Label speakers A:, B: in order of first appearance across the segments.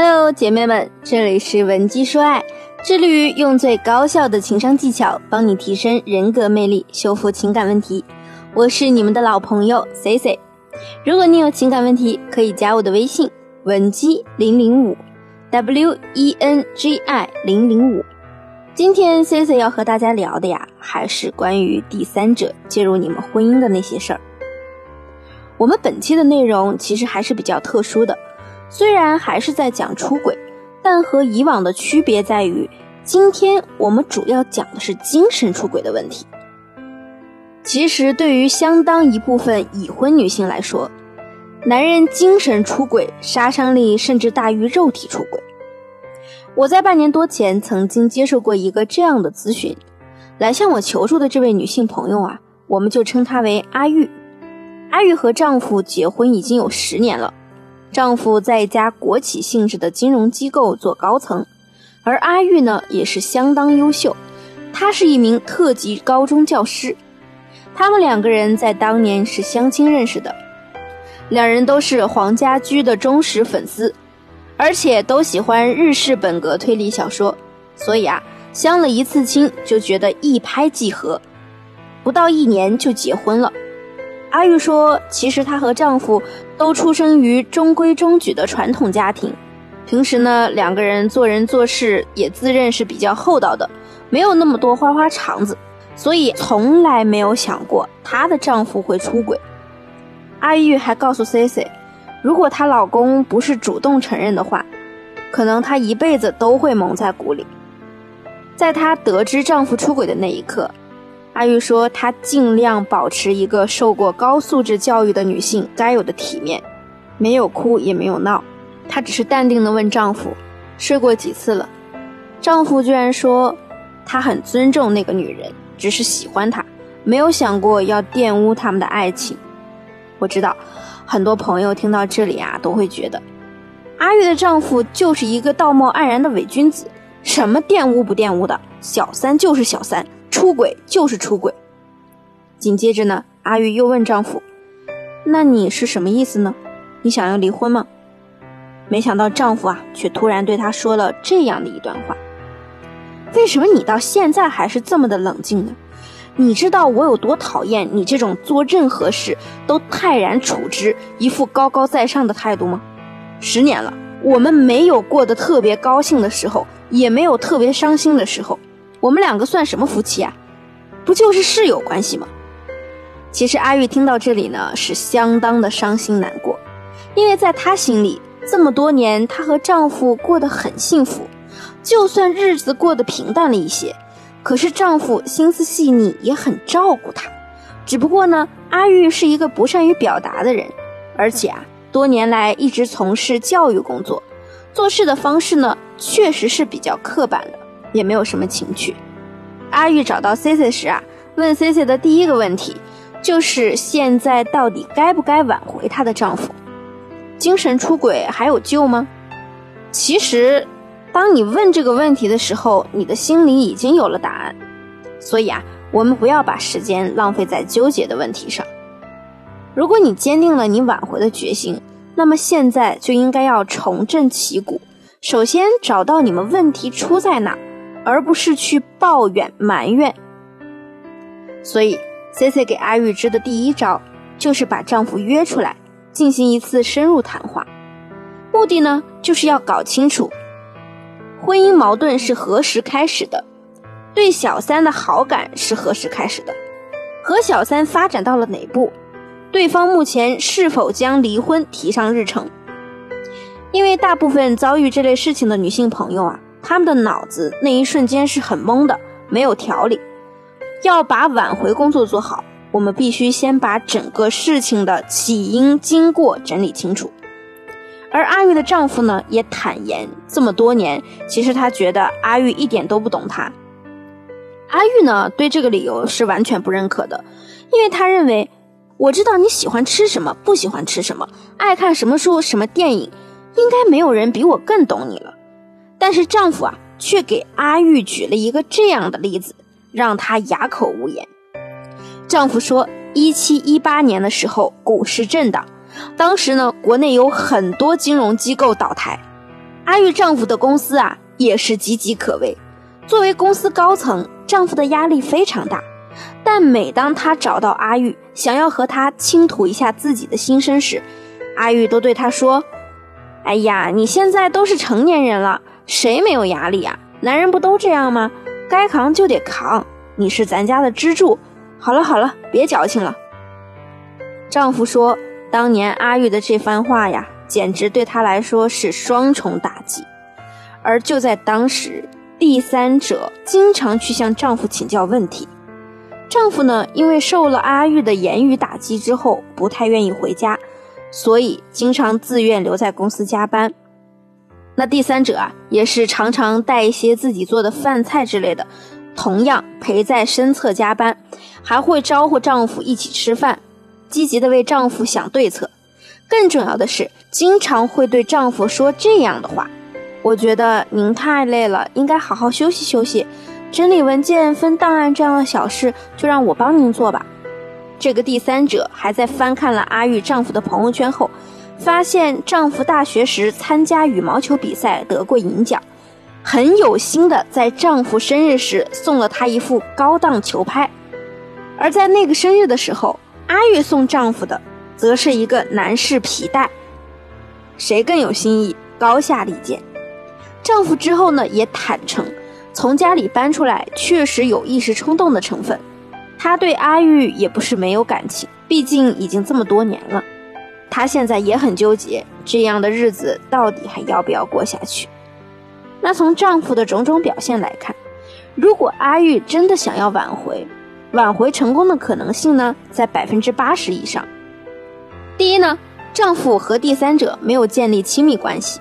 A: Hello，姐妹们，这里是文姬说爱，致力于用最高效的情商技巧帮你提升人格魅力，修复情感问题。我是你们的老朋友 C C。如果你有情感问题，可以加我的微信文姬零零五，W E N G I 零零五。今天 C C 要和大家聊的呀，还是关于第三者介入你们婚姻的那些事儿。我们本期的内容其实还是比较特殊的，虽然还是在讲出轨，但和以往的区别在于，今天我们主要讲的是精神出轨的问题。其实对于相当一部分已婚女性来说，男人精神出轨杀伤力甚至大于肉体出轨。我在半年多前曾经接受过一个这样的咨询，来向我求助的这位女性朋友啊，我们就称她为阿玉。阿玉和丈夫结婚已经有十年了，丈夫在一家国企性质的金融机构做高层，而阿玉呢也是相当优秀，她是一名特级高中教师。他们两个人在当年是相亲认识的，两人都是黄家驹的忠实粉丝。而且都喜欢日式本格推理小说，所以啊，相了一次亲就觉得一拍即合，不到一年就结婚了。阿玉说，其实她和丈夫都出生于中规中矩的传统家庭，平时呢，两个人做人做事也自认是比较厚道的，没有那么多花花肠子，所以从来没有想过她的丈夫会出轨。阿玉还告诉 C C。如果她老公不是主动承认的话，可能她一辈子都会蒙在鼓里。在她得知丈夫出轨的那一刻，阿玉说她尽量保持一个受过高素质教育的女性该有的体面，没有哭也没有闹，她只是淡定地问丈夫睡过几次了。丈夫居然说他很尊重那个女人，只是喜欢她，没有想过要玷污他们的爱情。我知道。很多朋友听到这里啊，都会觉得阿玉的丈夫就是一个道貌岸然的伪君子，什么玷污不玷污的，小三就是小三，出轨就是出轨。紧接着呢，阿玉又问丈夫：“那你是什么意思呢？你想要离婚吗？”没想到丈夫啊，却突然对她说了这样的一段话：“为什么你到现在还是这么的冷静呢？”你知道我有多讨厌你这种做任何事都泰然处之、一副高高在上的态度吗？十年了，我们没有过得特别高兴的时候，也没有特别伤心的时候，我们两个算什么夫妻啊？不就是室友关系吗？其实阿玉听到这里呢，是相当的伤心难过，因为在她心里，这么多年她和丈夫过得很幸福，就算日子过得平淡了一些。可是丈夫心思细腻，也很照顾她。只不过呢，阿玉是一个不善于表达的人，而且啊，多年来一直从事教育工作，做事的方式呢，确实是比较刻板的，也没有什么情趣。阿玉找到 C C 时啊，问 C C 的第一个问题，就是现在到底该不该挽回她的丈夫？精神出轨还有救吗？其实。当你问这个问题的时候，你的心里已经有了答案。所以啊，我们不要把时间浪费在纠结的问题上。如果你坚定了你挽回的决心，那么现在就应该要重振旗鼓，首先找到你们问题出在哪，而不是去抱怨埋怨。所以，C C 给阿玉芝的第一招就是把丈夫约出来，进行一次深入谈话，目的呢，就是要搞清楚。婚姻矛盾是何时开始的？对小三的好感是何时开始的？和小三发展到了哪步？对方目前是否将离婚提上日程？因为大部分遭遇这类事情的女性朋友啊，他们的脑子那一瞬间是很懵的，没有条理。要把挽回工作做好，我们必须先把整个事情的起因经过整理清楚。而阿玉的丈夫呢，也坦言，这么多年，其实他觉得阿玉一点都不懂他。阿玉呢，对这个理由是完全不认可的，因为他认为，我知道你喜欢吃什么，不喜欢吃什么，爱看什么书、什么电影，应该没有人比我更懂你了。但是丈夫啊，却给阿玉举了一个这样的例子，让她哑口无言。丈夫说，一七一八年的时候，股市震荡。当时呢，国内有很多金融机构倒台，阿玉丈夫的公司啊，也是岌岌可危。作为公司高层，丈夫的压力非常大。但每当他找到阿玉，想要和她倾吐一下自己的心声时，阿玉都对他说：“哎呀，你现在都是成年人了，谁没有压力啊？男人不都这样吗？该扛就得扛，你是咱家的支柱。好了好了，别矫情了。”丈夫说：“当年阿玉的这番话呀。”简直对她来说是双重打击，而就在当时，第三者经常去向丈夫请教问题。丈夫呢，因为受了阿玉的言语打击之后，不太愿意回家，所以经常自愿留在公司加班。那第三者啊，也是常常带一些自己做的饭菜之类的，同样陪在身侧加班，还会招呼丈夫一起吃饭，积极的为丈夫想对策。更重要的是，经常会对丈夫说这样的话：“我觉得您太累了，应该好好休息休息。整理文件、分档案这样的小事，就让我帮您做吧。”这个第三者还在翻看了阿玉丈夫的朋友圈后，发现丈夫大学时参加羽毛球比赛得过银奖，很有心的在丈夫生日时送了他一副高档球拍。而在那个生日的时候，阿玉送丈夫的。则是一个男士皮带，谁更有心意，高下立见。丈夫之后呢，也坦诚，从家里搬出来确实有一时冲动的成分。他对阿玉也不是没有感情，毕竟已经这么多年了。他现在也很纠结，这样的日子到底还要不要过下去？那从丈夫的种种表现来看，如果阿玉真的想要挽回，挽回成功的可能性呢，在百分之八十以上。第一呢，丈夫和第三者没有建立亲密关系；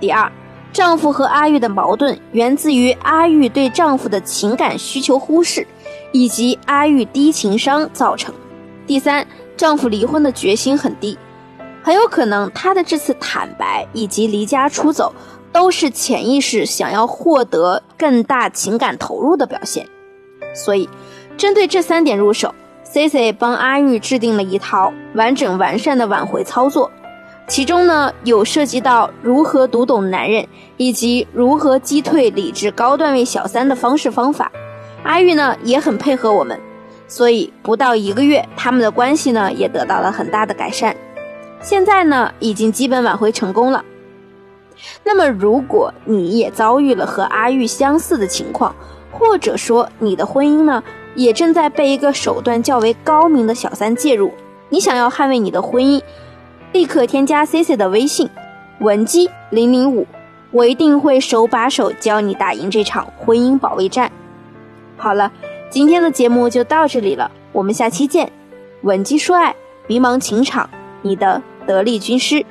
A: 第二，丈夫和阿玉的矛盾源自于阿玉对丈夫的情感需求忽视，以及阿玉低情商造成；第三，丈夫离婚的决心很低，很有可能他的这次坦白以及离家出走，都是潜意识想要获得更大情感投入的表现。所以，针对这三点入手。，Cici 帮阿玉制定了一套完整完善的挽回操作，其中呢有涉及到如何读懂男人，以及如何击退理智高段位小三的方式方法。阿玉呢也很配合我们，所以不到一个月，他们的关系呢也得到了很大的改善。现在呢已经基本挽回成功了。那么如果你也遭遇了和阿玉相似的情况，或者说你的婚姻呢？也正在被一个手段较为高明的小三介入。你想要捍卫你的婚姻，立刻添加 C C 的微信，文姬零零五，我一定会手把手教你打赢这场婚姻保卫战。好了，今天的节目就到这里了，我们下期见。文姬说爱，迷茫情场，你的得力军师。